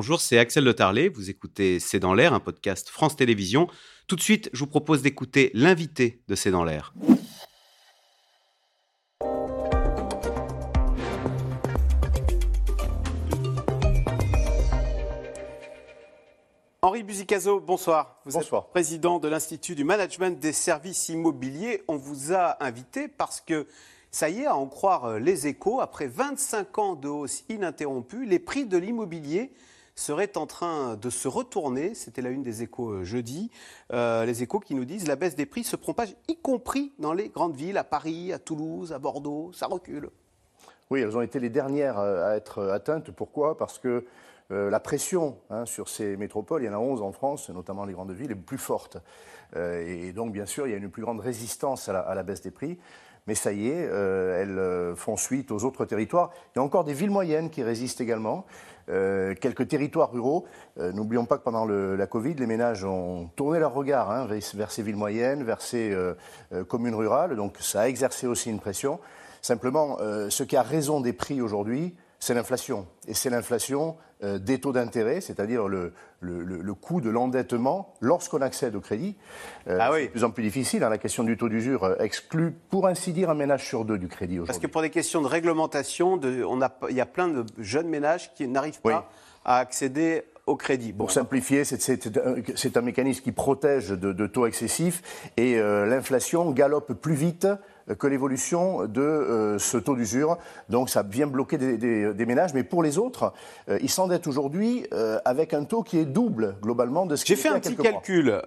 bonjour, c'est Axel Le Tarlet. Vous écoutez C'est dans l'air, un podcast France Télévisions. Tout de suite, je vous propose d'écouter l'invité de C'est dans l'air. Henri Buzicazo, bonsoir. Vous bonsoir. êtes président de l'Institut du Management des Services Immobiliers. On vous a invité parce que ça y est, à en croire euh, les échos, après 25 ans de hausse ininterrompue, les prix de l'immobilier seraient en train de se retourner. C'était la une des échos euh, jeudi. Euh, les échos qui nous disent la baisse des prix se propage, y compris dans les grandes villes, à Paris, à Toulouse, à Bordeaux. Ça recule. Oui, elles ont été les dernières à être atteintes. Pourquoi? Parce que la pression hein, sur ces métropoles, il y en a 11 en France, notamment les grandes villes, est plus forte. et donc, bien sûr, il y a une plus grande résistance à la baisse des prix mais ça y est, euh, elles euh, font suite aux autres territoires. Il y a encore des villes moyennes qui résistent également. Euh, quelques territoires ruraux. N'oublions pas que pendant la Covid, les ménages ont tourné leur regard hein, vers ces villes moyennes, vers ces communes rurales. Donc ça a exercé aussi une pression. Simplement, ce qui a raison des prix aujourd'hui, c'est l'inflation. Et c'est l'inflation euh, des taux d'intérêt, c'est-à-dire le, le, coût de l'endettement lorsqu'on accède au crédit. Euh, ah c'est de plus en plus difficile. Hein. la question du taux d'usure euh, exclut, pour ainsi dire, un ménage sur deux du crédit aujourd'hui. Parce que pour des questions de réglementation, de, on a, il y a plein de jeunes ménages qui n'arrivent pas à accéder au crédit. Pour simplifier, c'est un, mécanisme qui protège de, taux excessifs et l'inflation galope plus vite que l'évolution de euh, ce taux d'usure. Donc ça vient bloquer des, ménages. Mais pour les autres, euh, ils s'endettent aujourd'hui euh, avec un taux qui est double globalement de ce J'ai fait un petit calcul.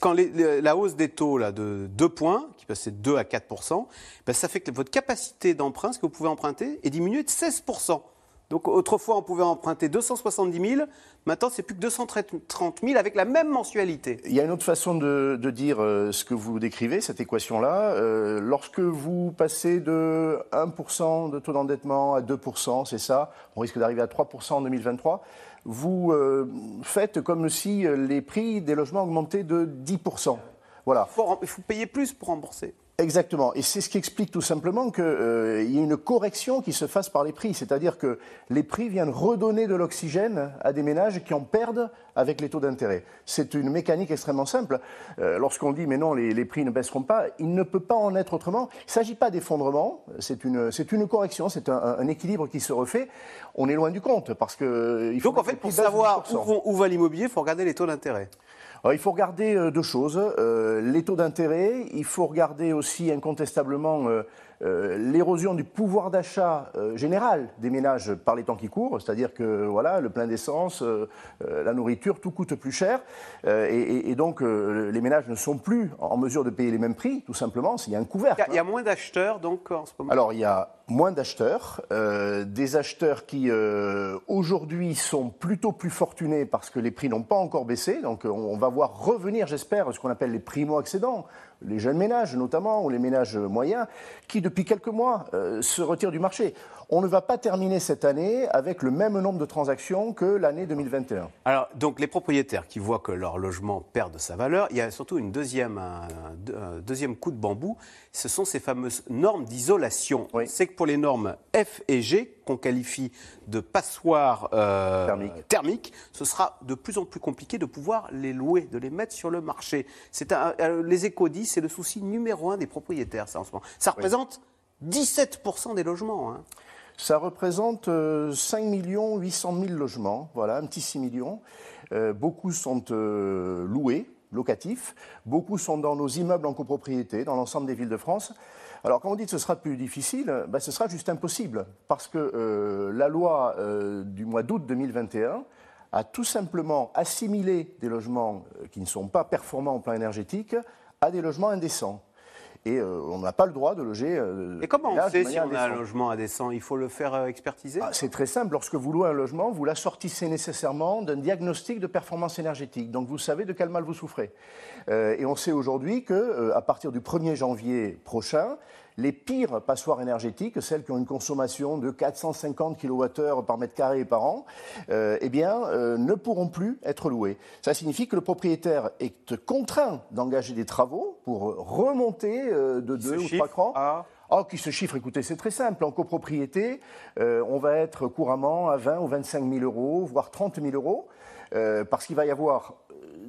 quand la hausse des taux là, de 2 points, qui passait de 2 à 4 ben, ça fait que votre capacité d'emprunt, ce que vous pouvez emprunter, est diminuée de 16 donc autrefois, on pouvait emprunter 270 000. Maintenant, c'est plus que 230 000 avec la même mensualité. Il y a une autre façon de, dire euh, ce que vous décrivez, cette équation-là. Euh, lorsque vous passez de 1% de taux d'endettement à 2%, c'est ça, on risque d'arriver à 3% en 2023, vous euh, faites comme si les prix des logements augmentaient de 10%. Voilà. il faut payer plus pour rembourser. Exactement. Et c'est ce qui explique tout simplement qu'il euh, y a une correction qui se fasse par les prix. C'est-à-dire que les prix viennent redonner de l'oxygène à des ménages qui en perdent avec les taux d'intérêt. C'est une mécanique extrêmement simple. Euh, lorsqu'on dit mais non, les, prix ne baisseront pas, il ne peut pas en être autrement. Il ne s'agit pas d'effondrement, c'est une, une correction, c'est un, équilibre qui se refait. On est loin du compte parce que... Il faut Donc en fait, pour savoir où va l'immobilier, il faut regarder les taux d'intérêt il faut regarder euh, deux choses. Euh, les taux d'intérêt, il faut regarder aussi incontestablement euh, l'érosion du pouvoir d'achat général des ménages par les temps qui courent, c'est-à-dire que voilà, le plein d'essence, la nourriture, tout coûte plus cher, et, donc les ménages ne sont plus en mesure de payer les mêmes prix, tout simplement, s'il y a un couvercle. Il y a moins d'acheteurs donc en ce moment. Alors il y a moins d'acheteurs, des acheteurs qui aujourd'hui sont plutôt plus fortunés parce que les prix n'ont pas encore baissé, donc on va voir revenir, j'espère, ce qu'on appelle les primo-accédants les jeunes ménages notamment, ou les ménages moyens, qui depuis quelques mois euh, se retirent du marché. On ne va pas terminer cette année avec le même nombre de transactions que l'année 2021. Alors, donc les propriétaires qui voient que leur logement perd de sa valeur, il y a surtout une deuxième, un, deuxième coup de bambou, ce sont ces fameuses normes d'isolation. C'est que pour les normes F et G, qu'on qualifie de passoires euh, thermiques, ce sera de plus en plus compliqué de pouvoir les louer, de les mettre sur le marché. C'est euh, les échos disent, c'est le souci numéro un des propriétaires, ça en ce moment. Ça représente 17% des logements. Hein. Ça représente 5 euh, 800 000 logements, voilà, un petit 6 millions. Euh, beaucoup sont loués, locatifs. Beaucoup sont dans nos immeubles en copropriété, dans l'ensemble des villes de France. Alors, quand on dit que ce sera plus difficile, ben, ce sera juste impossible. Parce que la loi du mois d'août 2021 a tout simplement assimilé des logements qui ne sont pas performants au plan énergétique à des logements indécents et euh, on n'a pas le droit de loger. Euh, et comment on sait si on a un logement indécent? Il faut le faire euh, expertiser? Ah, C'est très simple. Lorsque vous louez un logement, vous l'assortissez nécessairement d'un diagnostic de performance énergétique. Donc vous savez de quel mal vous souffrez. et on sait aujourd'hui que à partir du 1er janvier prochain, les pires passoires énergétiques, celles qui ont une consommation de 450 kWh par mètre carré par an, euh, eh bien, euh, ne pourront plus être louées. Ça signifie que le propriétaire est contraint d'engager des travaux pour remonter de deux ou trois crans. Oh, qui se chiffre, écoutez, c'est très simple. En copropriété, euh, on va être couramment à 20 ou 25 000 euros, voire 30 000 euros, euh, parce qu'il va y avoir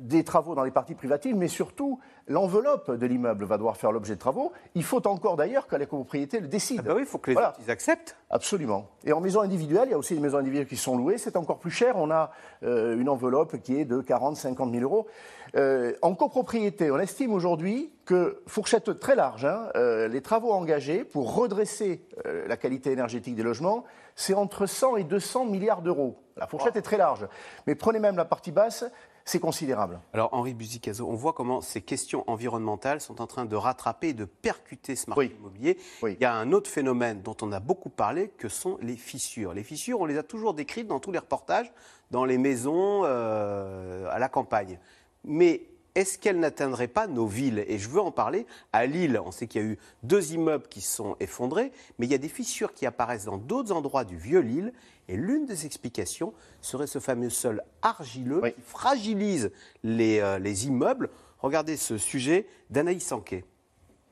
des travaux dans les parties privatives, mais surtout l'enveloppe de l'immeuble va devoir faire l'objet de travaux. Il faut encore d'ailleurs que la copropriété le décide. Ah bah oui, il faut que les autres ils acceptent. Absolument. Et en maison individuelle, il y a aussi des maisons individuelles qui sont louées, c'est encore plus cher. On a euh, une enveloppe qui est de 40, 50 000 euros. Euh, en copropriété, on estime aujourd'hui que, fourchette très large, hein, euh, les travaux engagés pour redresser la qualité énergétique des logements, c'est entre 100 et 200 milliards d'euros. La fourchette est très large. Mais prenez même la partie basse, c'est considérable. Alors Henri Buzicazo, on voit comment ces questions environnementales sont en train de rattraper et de percuter ce marché immobilier. Il y a un autre phénomène dont on a beaucoup parlé, que sont les fissures. Les fissures, on les a toujours décrites dans tous les reportages, dans les maisons euh, à la campagne. Mais est-ce qu'elle n'atteindrait pas nos villes? Et je veux en parler. À Lille, on sait qu'il y a eu deux immeubles qui sont effondrés, mais il y a des fissures qui apparaissent dans d'autres endroits du vieux Lille. Et l'une des explications serait ce fameux sol argileux qui fragilise les, euh, les, immeubles. Regardez ce sujet d'Anaïs Sanquet.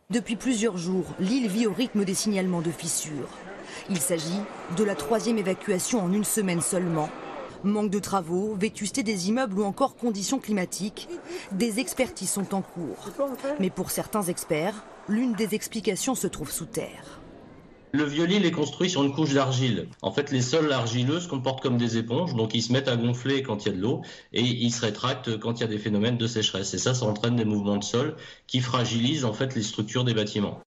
Depuis plusieurs jours, Lille vit au rythme des signalements de fissures. Il s'agit de la troisième évacuation en une semaine seulement Manque de travaux, vétusté des immeubles ou encore conditions climatiques, des expertises sont en cours. Mais pour certains experts, l'une des explications se trouve sous terre. Le vieux-lit est construit sur une couche d'argile. En fait, les sols argileux se comportent comme des éponges, donc ils se mettent à gonfler quand il y a de l'eau et ils se rétractent quand il y a des phénomènes de sécheresse. Et ça, ça entraîne des mouvements de sol qui fragilisent en fait les structures des bâtiments.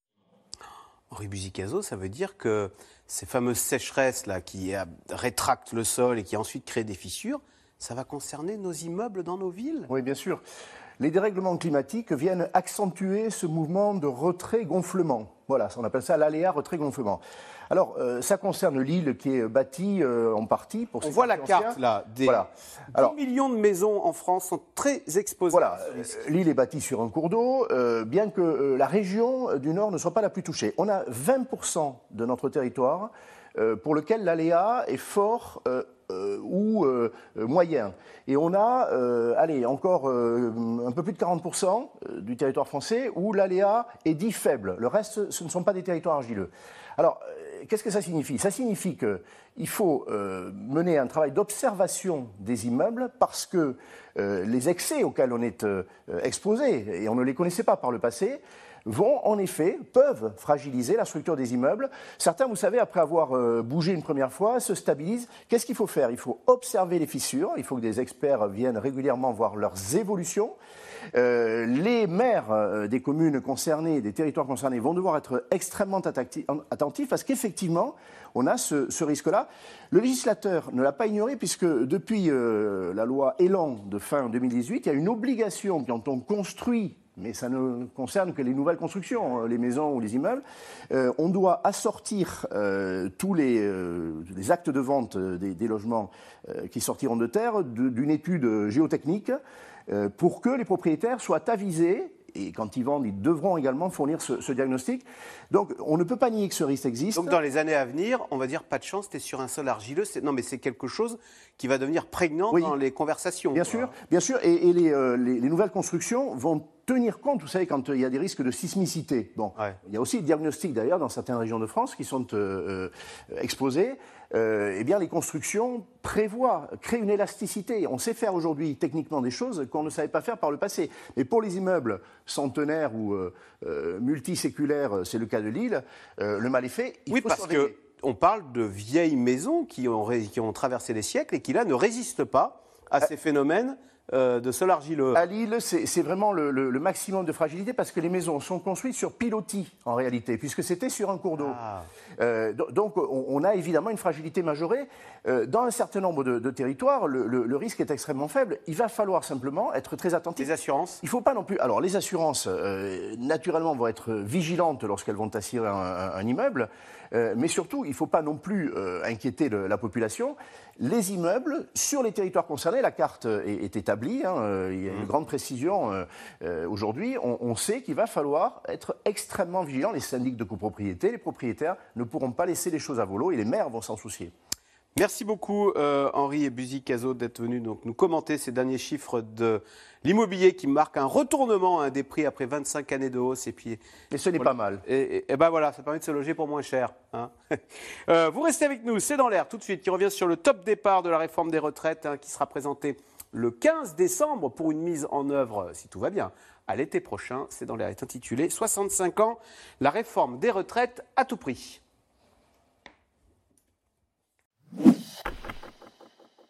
Henri Buzicazo, ça veut dire que ces fameuses sécheresses là qui rétractent le sol et qui ensuite créent des fissures, ça va concerner nos immeubles dans nos villes? Oui, bien sûr. Les dérèglements climatiques viennent accentuer ce mouvement de retrait-gonflement. Voilà, on appelle ça l'aléa retrait-gonflement. Alors, euh, ça concerne l'île qui est bâtie euh, en partie pour. On voit la carte là. Des voilà. 10 millions de maisons en France sont très exposées. Voilà, l'île est bâtie sur un cours d'eau, euh, bien que la région du Nord ne soit pas la plus touchée. On a 20% de notre territoire pour lequel l'aléa est fort ou moyen. Et on a, allez, encore un peu plus de 40% du territoire français où l'aléa est dit faible. Le reste, ce ne sont pas des territoires argileux. Alors, qu'est-ce que ça signifie? Ça signifie qu'il faut euh, mener un travail d'observation des immeubles parce que euh, les excès auxquels on est euh, exposé, et on ne les connaissait pas par le passé, vont en effet, peuvent fragiliser la structure des immeubles. Certains, vous savez, après avoir bougé une première fois, se stabilisent. Qu'est-ce qu'il faut faire? Il faut observer les fissures, il faut que des experts viennent régulièrement voir leurs évolutions. Euh, les maires euh, des communes concernées, des territoires concernés, vont devoir être extrêmement attentifs parce qu'effectivement, on a ce, risque-là. Le législateur ne l'a pas ignoré puisque depuis euh, la loi Elan de fin 2018, il y a une obligation quand on construit mais ça ne concerne que les nouvelles constructions, les maisons ou les immeubles. on doit assortir tous les, actes de vente des logements qui sortiront de terre d'une étude géotechnique euh, pour que les propriétaires soient avisés et quand ils vendent, ils devront également fournir ce, diagnostic. Donc, on ne peut pas nier que ce risque existe. Donc, dans les années à venir, on va dire pas de chance, tu es sur un sol argileux. Non, mais c'est quelque chose qui va devenir prégnant dans les conversations. Bien sûr, bien sûr. Et, euh, les, nouvelles constructions vont tenir compte, vous savez, quand il y a des risques de sismicité. Bon, il y a aussi des diagnostics d'ailleurs dans certaines régions de France qui sont euh, exposés. Euh, eh bien, les constructions prévoient, créent une élasticité. On sait faire aujourd'hui techniquement des choses qu'on ne savait pas faire par le passé. Mais pour les immeubles centenaires ou euh, euh, multiséculaires, c'est le cas de Lille, le mal est fait. Il oui, parce qu'on parle de vieilles maisons qui ont, qui ont traversé les siècles et qui, là, ne résistent pas à ces phénomènes euh, de sol argileux. À Lille, c'est vraiment le, maximum de fragilité parce que les maisons sont construites sur pilotis en réalité, puisque c'était sur un cours d'eau. Ah. Euh, donc on, a évidemment une fragilité majorée. Euh, dans un certain nombre de, territoires, le, risque est extrêmement faible. Il va falloir simplement être très attentif. Les assurances Il ne faut pas non plus. Alors les assurances, naturellement, vont être vigilantes lorsqu'elles vont assurer un immeuble. Euh, mais surtout, il ne faut pas non plus euh, inquiéter la population. Les immeubles, sur les territoires concernés, la carte est, établie, hein, euh, il y a une mmh. grande précision aujourd'hui, on, sait qu'il va falloir être extrêmement vigilant. Les syndics de copropriété, les propriétaires ne pourront pas laisser les choses à volo et les maires vont s'en soucier. Merci beaucoup euh, Henri et Buzy Cazot d'être venus donc, nous commenter ces derniers chiffres de l'immobilier qui marquent un retournement hein, des prix après 25 années de hausse. Et, puis, et ce n'est pas mal. Et, ben voilà, ça permet de se loger pour moins cher. Hein. Euh, vous restez avec nous, c'est dans l'air tout de suite qui revient sur le top départ de la réforme des retraites hein, qui sera présenté le 15 décembre pour une mise en œuvre, si tout va bien, à l'été prochain. C'est dans l'air est intitulé 65 ans, la réforme des retraites à tout prix.